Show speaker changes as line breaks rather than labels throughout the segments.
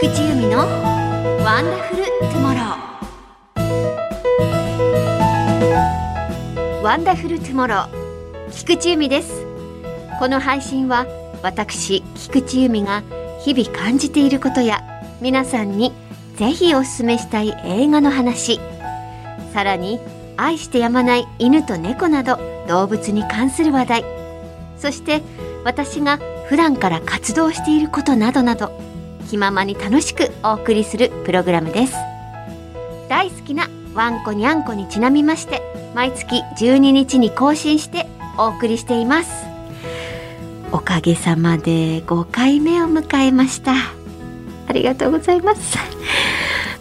菊地由美のワンダフルトゥモローワンダフルトゥモロー菊地由美です。この配信は私菊地由美が日々感じていることや皆さんにぜひおすすめしたい映画の話さらに愛してやまない犬と猫など動物に関する話題そして私が普段から活動していることなどなど気ままに楽しくお送りするプログラムです。大好きなワンコにゃんこにちなみまして毎月12日に更新してお送りしています。おかげさまで5回目を迎えました。ありがとうございます。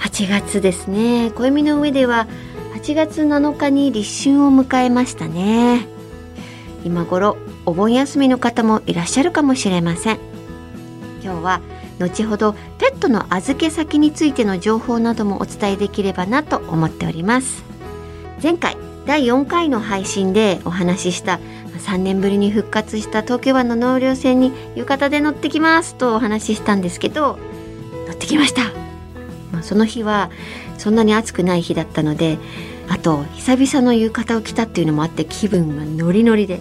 8月ですね。暦の上では8月7日に立春を迎えましたね。今頃お盆休みの方もいらっしゃるかもしれません。今日は後ほどペットの預け先についての情報などもお伝えできればなと思っております。前回第4回の配信でお話しした3年ぶりに復活した東京湾の納涼船に浴衣で乗ってきますとお話ししたんですけど乗ってきました、その日はそんなに暑くない日だったのであと久々の浴衣を着たっていうのもあって気分がノリノリで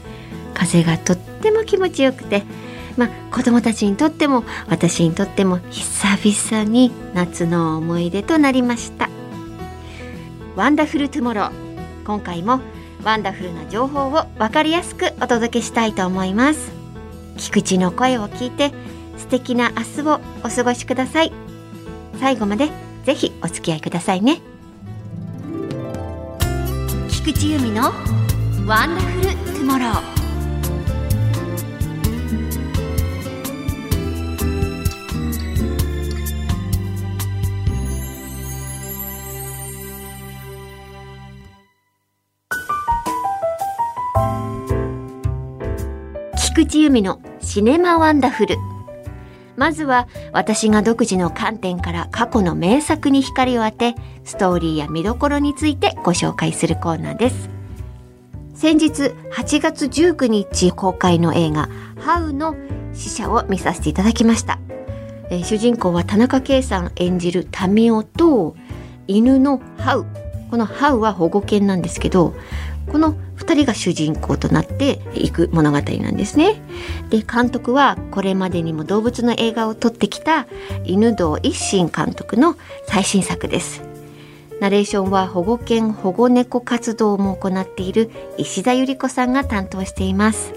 風がとっても気持ちよくてまあ子供たちにとっても私にとっても久々に夏の思い出となりました。ワンダフルトゥモロー今回もワンダフルな情報を分かりやすくお届けしたいと思います。菊地の声を聞いて素敵な明日をお過ごしください。最後までぜひお付き合いくださいね。菊地由美のワンダフルトゥモロー菊地由美のシネマワンダフル。まずは私が独自の観点から過去の名作に光を当てストーリーや見どころについてご紹介するコーナーです。先日8月19日公開の映画ハウの死者を見させていただきました。えー主人公は田中圭さん演じるタミオと犬のハウ。このハウは保護犬なんですけどこの2人が主人公となっていく物語なんですね。で監督はこれまでにも動物の映画を撮ってきた犬堂一心監督の最新作です。ナレーションは保護犬保護猫活動も行っている石田ゆり子さんが担当しています。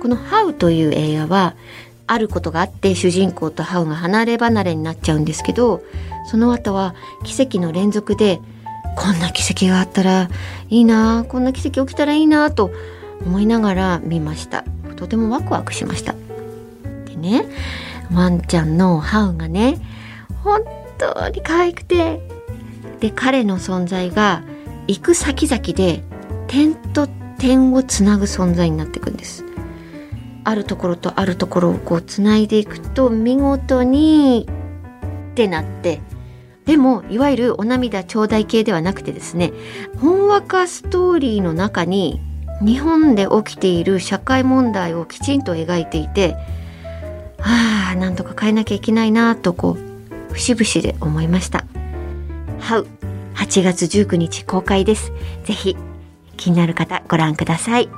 この「ハウ」という映画はあることがあって主人公とハウが離れ離れになっちゃうんですけどその後は奇跡の連続でこんな奇跡があったらいいなこんな奇跡起きたらいいなと思いながら見ました。とてもワクワクしました。でねワンちゃんのハウがね本当に可愛くてで彼の存在が行く先々で点と点をつなぐ存在になっていくんです。あるところとあるところをこうつないでいくと見事にってなってでもいわゆるお涙頂戴系ではなくてですねほんわかストーリーの中に日本で起きている社会問題をきちんと描いていてああなんとか変えなきゃいけないなとこう節々で思いました。ハウ8月19日公開です。ぜひ気になる方ご覧ください。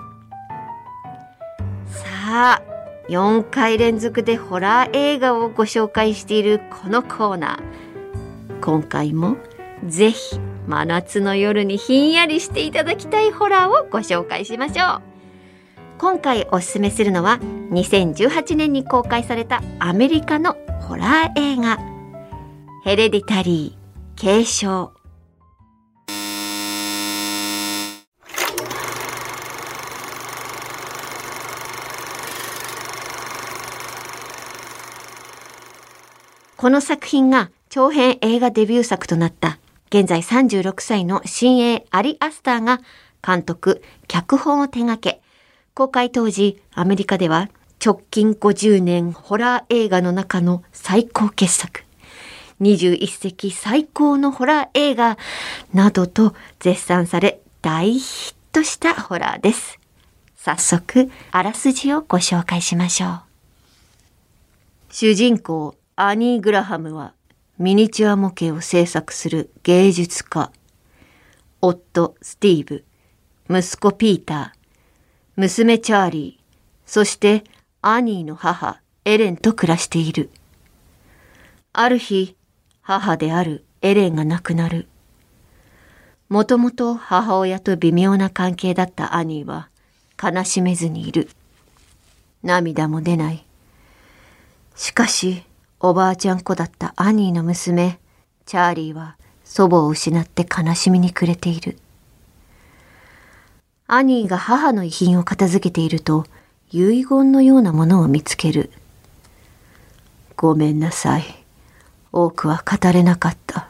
さあ4回連続でホラー映画をご紹介しているこのコーナー今回もぜひ真夏の夜にひんやりしていただきたいホラーをご紹介しましょう。今回おすすめするのは2018年に公開されたアメリカのホラー映画。ヘレディタリー継承。この作品が長編映画デビュー作となった現在36歳の新鋭アリ・アスターが監督、脚本を手掛け、公開当時アメリカでは直近50年ホラー映画の中の最高傑作、21世紀最高のホラー映画などと絶賛され大ヒットしたホラーです。早速、あらすじをご紹介しましょう。主人公、アニー・グラハムはミニチュア模型を制作する芸術家。夫スティーブ、息子ピーター、娘チャーリー、そしてアニーの母エレンと暮らしている。ある日、母であるエレンが亡くなる。もともと母親と微妙な関係だったアニーは悲しめずにいる。涙も出ない。しかし、おばあちゃん子だったアニーの娘、チャーリーは祖母を失って悲しみに暮れている。アニーが母の遺品を片付けていると、遺言のようなものを見つける。ごめんなさい。多くは語れなかった。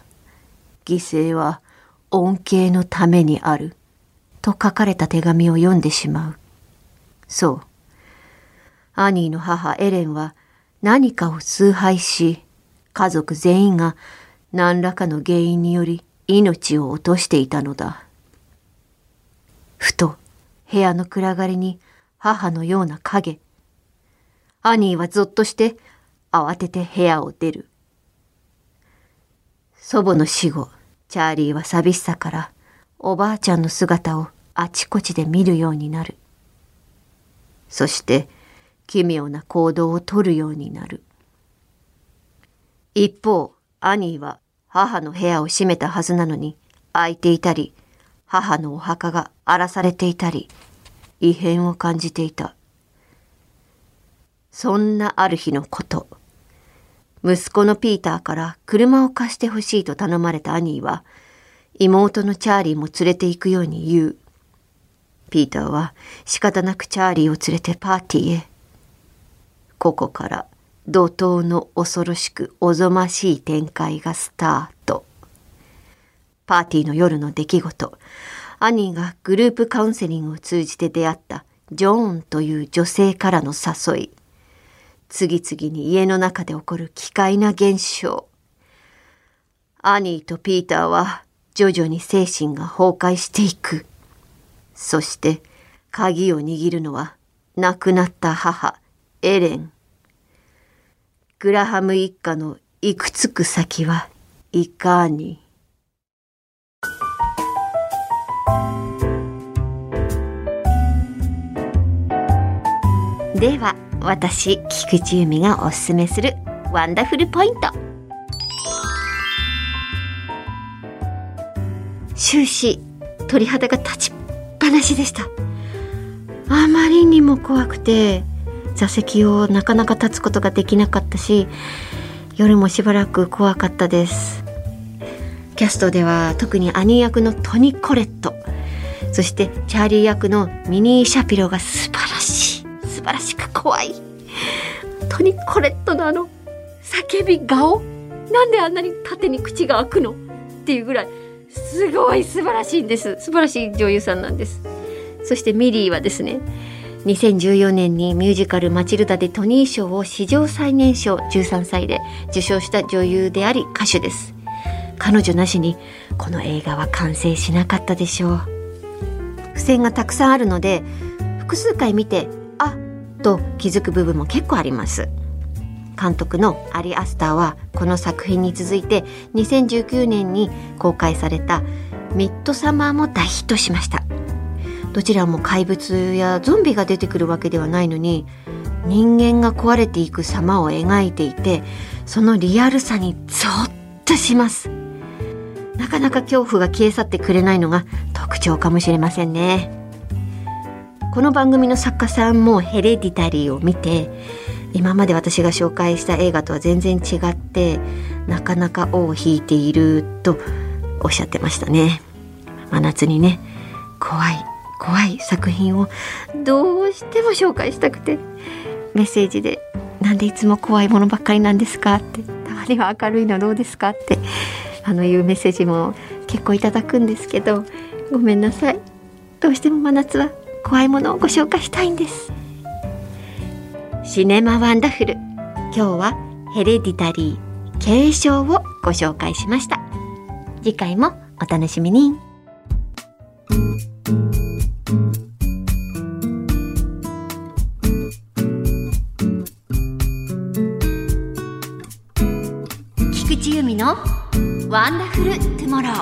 犠牲は恩恵のためにある。と書かれた手紙を読んでしまう。そう。アニーの母エレンは何かを崇拝し、家族全員が何らかの原因により命を落としていたのだ。ふと部屋の暗がりに母のような影。アニーはぞっとして慌てて部屋を出る。祖母の死後、チャーリーは寂しさからおばあちゃんの姿をあちこちで見るようになる。そして奇妙な行動をとるようになる。一方、アニーは母の部屋を閉めたはずなのに開いていたり、母のお墓が荒らされていたり、異変を感じていた。そんなある日のこと。息子のピーターから車を貸してほしいと頼まれたアニーは、妹のチャーリーも連れて行くように言う。ピーターは仕方なくチャーリーを連れてパーティーへ。ここから怒涛の恐ろしくおぞましい展開がスタート。パーティーの夜の出来事。アニーがグループカウンセリングを通じて出会ったジョーンという女性からの誘い。次々に家の中で起こる奇怪な現象。アニーとピーターは徐々に精神が崩壊していく。そして鍵を握るのは亡くなった母、エレン。グラハム一家の行くつく先はいかに？では私菊池由美がおすすめするワンダフルポイント終始鳥肌が立ちっぱなしでしたあまりにも怖くて座席をなかなか立つことができなかったし夜もしばらく怖かったです。キャストでは特にアニー役のトニ・コレットそしてチャーリー役のミニー・シャピロが素晴らしい素晴らしく怖いトニ・コレットのあの叫び顔なんであんなに縦に口が開くの？っていうぐらいすごい素晴らしいんです。素晴らしい女優さんなんです。そしてミリーはですね2014年にミュージカル「マチルダ」でトニー賞を史上最年少13歳で受賞した女優であり歌手です。彼女なしにこの映画は完成しなかったでしょう。付箋がたくさんあるので複数回見てあと気づく部分も結構あります。監督のアリ・アスターはこの作品に続いて2019年に公開された「ミッドサマー」も大ヒットしました。どちらも怪物やゾンビが出てくるわけではないのに人間が壊れていく様を描いていてそのリアルさにゾッとします。なかなか恐怖が消え去ってくれないのが特徴かもしれませんね。この番組の作家さんもヘレディタリーを見て今まで私が紹介した映画とは全然違ってなかなか尾を引いているとおっしゃってましたね。真夏にね怖い。怖い作品をどうしても紹介したくてメッセージで「なんでいつも怖いものばっかりなんですか?」って「たまには明るいのどうですか?」ってあのいうメッセージも結構いただくんですけどごめんなさいどうしても真夏は怖いものをご紹介したいんですシネマワンダフル今日はヘレディタリー継承をご紹介しました次回もお楽しみにワンダフルトゥモロー。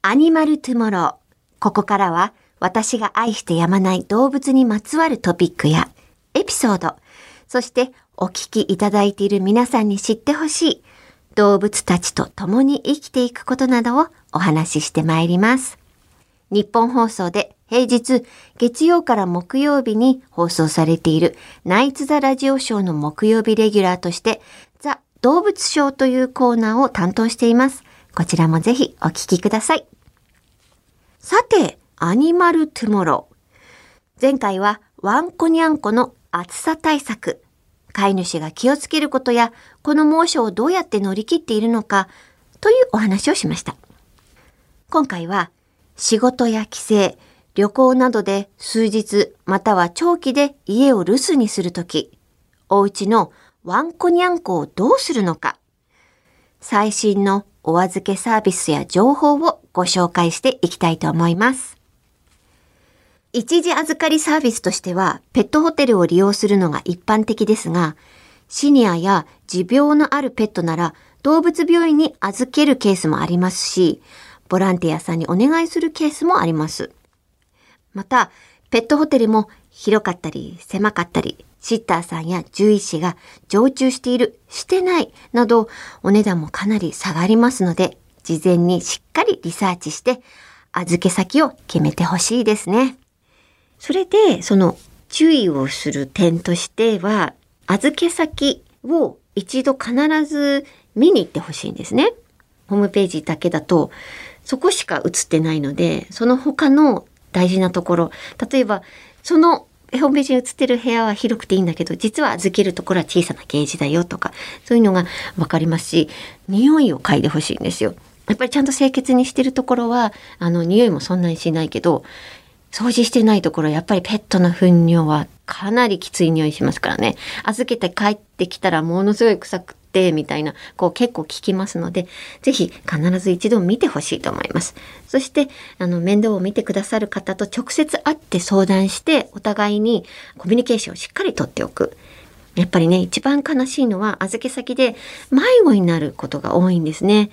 アニマルトゥモロー。ここからは私が愛してやまない動物にまつわるトピックやエピソード。そしてお聞きいただいている皆さんに知ってほしい動物たちと共に生きていくことなどをお話ししてまいります。日本放送で平日月曜から木曜日に放送されているナイツ・ザ・ラジオショーの木曜日レギュラーとしてザ・動物ショーというコーナーを担当しています。こちらもぜひお聞きください。さて、アニマル・トゥモロー。前回はワンコニャンコの暑さ対策。飼い主が気をつけることや、この猛暑をどうやって乗り切っているのか、というお話をしました。今回は、仕事や帰省、旅行などで数日または長期で家を留守にするとき、お家のワンコニャンコをどうするのか、最新のお預けサービスや情報をご紹介していきたいと思います。一時預かりサービスとしては、ペットホテルを利用するのが一般的ですが、シニアや持病のあるペットなら、動物病院に預けるケースもありますし、ボランティアさんにお願いするケースもあります。また、ペットホテルも広かったり狭かったり、シッターさんや獣医師が常駐している、してないなど、お値段もかなり下がりますので、事前にしっかりリサーチして、預け先を決めてほしいですね。それで、その注意をする点としては、預け先を一度必ず見に行ってほしいんですね。ホームページだけだと、そこしか映ってないので、その他の大事なところ、例えば、そのホームページに映ってる部屋は広くていいんだけど、実は預けるところは小さなケージだよとか、そういうのがわかりますし、匂いを嗅いでほしいんですよ。やっぱりちゃんと清潔にしてるところは、あの、匂いもそんなにしないけど、掃除してないところ、やっぱりペットの糞尿はかなりきつい匂いしますからね。預けて帰ってきたらものすごい臭くて、みたいな、こう結構効きますので、ぜひ必ず一度見てほしいと思います。そして、あの、面倒を見てくださる方と直接会って相談して、お互いにコミュニケーションをしっかりとっておく。やっぱりね、一番悲しいのは預け先で迷子になることが多いんですね。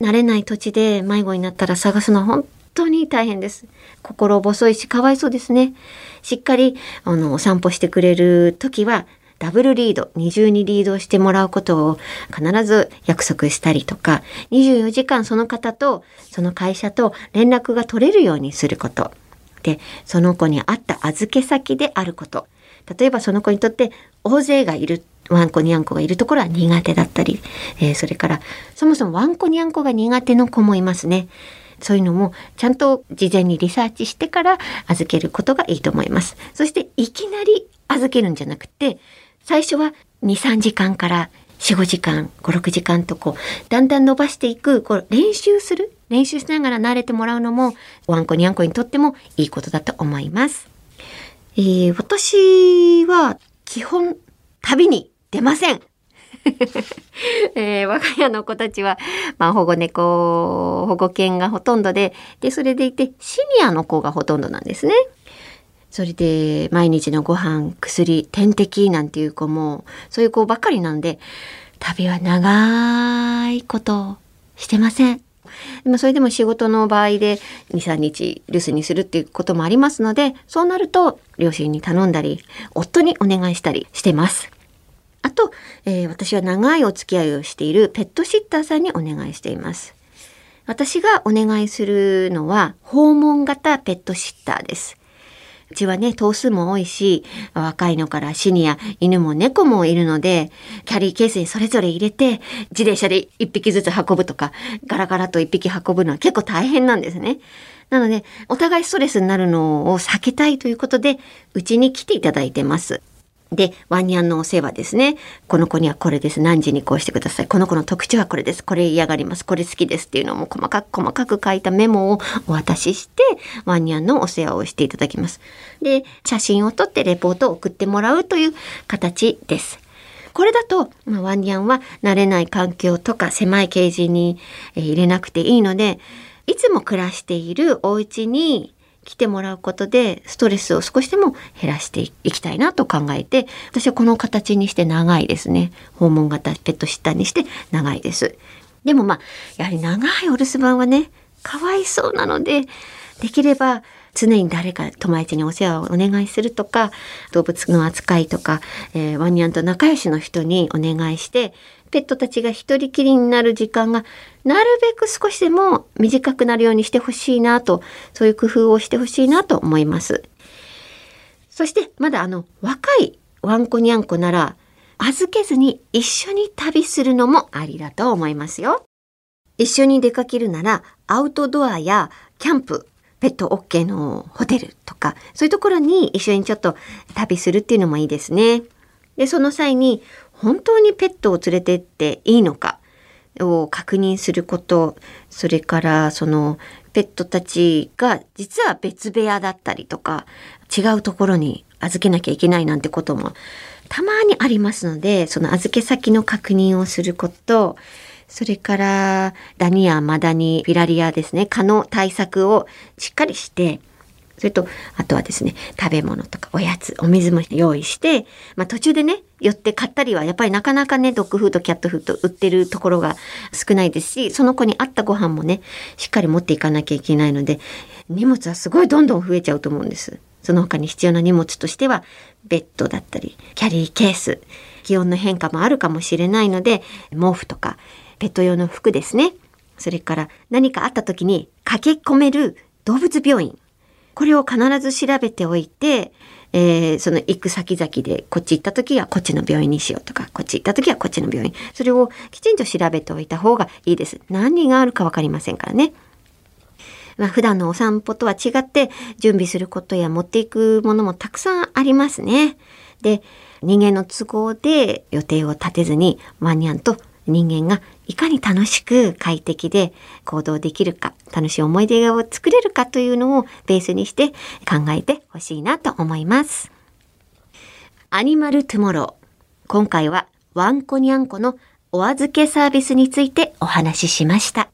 慣れない土地で迷子になったら探すのは本当に大変です。心細いし、かわいそうですね。しっかり、あの、お散歩してくれる時は、ダブルリード、二重にリードしてもらうことを必ず約束したりとか、24時間その方と、その会社と連絡が取れるようにすること。で、その子に合った預け先であること。例えばその子にとって大勢がいるワンコニャンコがいるところは苦手だったり、えーそれからそもそもワンコニャンコが苦手の子もいますね。そういうのもちゃんと事前にリサーチしてから預けることがいいと思います。そしていきなり預けるんじゃなくて、最初は2、3時間から4、5時間、5、6時間とこう、だんだん伸ばしていく、こう練習する、練習しながら慣れてもらうのも、ワンコニャンコにとってもいいことだと思います。えー私は基本旅に出ません。えー我が家の子たちは、まあ、保護猫、保護犬がほとんどで、で、それでいて、シニアの子がほとんどなんですね。それで、毎日のご飯、薬、点滴なんていう子も、そういう子ばっかりなんで、旅は長いことしてません。でもそれでも仕事の場合で2、3日留守にするっていうこともありますので、そうなると両親に頼んだり、夫にお願いしたりしてます。あと、えー私は長いお付き合いをしているペットシッターさんにお願いしています。私がお願いするのは訪問型ペットシッターです。うちはね、頭数も多いし、若いのからシニア、犬も猫もいるので、キャリーケースにそれぞれ入れて、自転車で一匹ずつ運ぶとか、ガラガラと一匹運ぶのは結構大変なんですね。なので、お互いストレスになるのを避けたいということで、うちに来ていただいてます。で、ワンニャンのお世話ですね。この子にはこれです。何時にこうしてください。この子の特徴はこれです。これ嫌がります。これ好きですっていうのも細かく細かく書いたメモを お渡しして、ワンニャンのお世話をしていただきます。で、写真を撮ってレポートを送ってもらうという形です。これだと、まあ、ワンニャンは慣れない環境とか狭いケージに入れなくていいので、いつも暮らしているお家に来てもらうことでストレスを少しでも減らしていきたいなと考えて私はこの形にして長いですね。訪問型ペットシッターにして長いです。でもまあやはり長いお留守番はねかわいそうなのでできれば常に誰か友達にお世話をお願いするとか動物の扱いとか、えー、ワニャンと仲良しの人にお願いしてペットたちが一人きりになる時間がなるべく少しでも短くなるようにしてほしいなとそういう工夫をしてほしいなと思います。そしてまだあの若いワンコニャンコなら預けずに一緒に旅するのもありだと思いますよ。一緒に出かけるならアウトドアやキャンプペット OK のホテルとか、そういうところに一緒にちょっと旅するっていうのもいいですね。で、その際に本当にペットを連れてっていいのかを確認すること、それからそのペットたちが実は別部屋だったりとか、違うところに預けなきゃいけないなんてこともたまにありますので、その預け先の確認をすること、それからダニやマダニ、フィラリアですね、蚊の対策をしっかりして、それと、あとはですね、食べ物とかおやつ、お水も用意して、まあ途中でね、寄って買ったりは、やっぱりなかなかね、ドッグフード、キャットフード売ってるところが少ないですし、その子に合ったご飯もね、しっかり持っていかなきゃいけないので、荷物はすごいどんどん増えちゃうと思うんです。その他に必要な荷物としては、ベッドだったり、キャリーケース、気温の変化もあるかもしれないので、毛布とか、ペット用の服ですね。それから何かあった時に駆け込める動物病院。これを必ず調べておいて、えー、その行く先々でこっち行った時はこっちの病院にしようとか、こっち行った時はこっちの病院。それをきちんと調べておいた方がいいです。何があるかわかりませんからね。まあ、普段のお散歩とは違って準備することや持っていくものもたくさんありますね。で、人間の都合で予定を立てずにワンニャンと人間がいかに楽しく快適で行動できるか、楽しい思い出を作れるかというのをベースにして考えてほしいなと思います。アニマルトゥモロー。今回はワンコニャンコのお預けサービスについてお話ししました。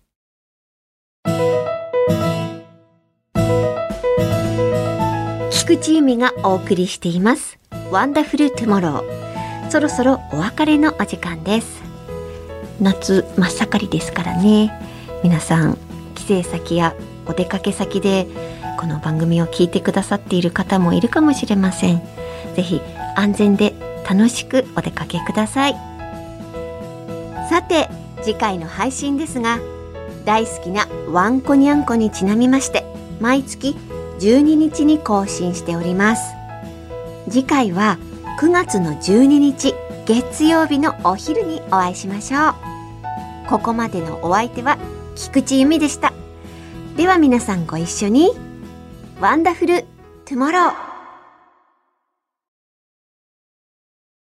菊地由美がお送りしています。ワンダフルトゥモロー。そろそろお別れのお時間です。夏真っ盛りですからね。皆さん帰省先やお出かけ先でこの番組を聞いてくださっている方もいるかもしれません。ぜひ安全で楽しくお出かけください。さて次回の配信ですが大好きなワンコニャンコにちなみまして毎月12日に更新しております。次回は9月の12日月曜日のお昼にお会いしましょう。ここまでのお相手は菊地由美でした。では皆さんご一緒に。ワンダフルトゥモロー。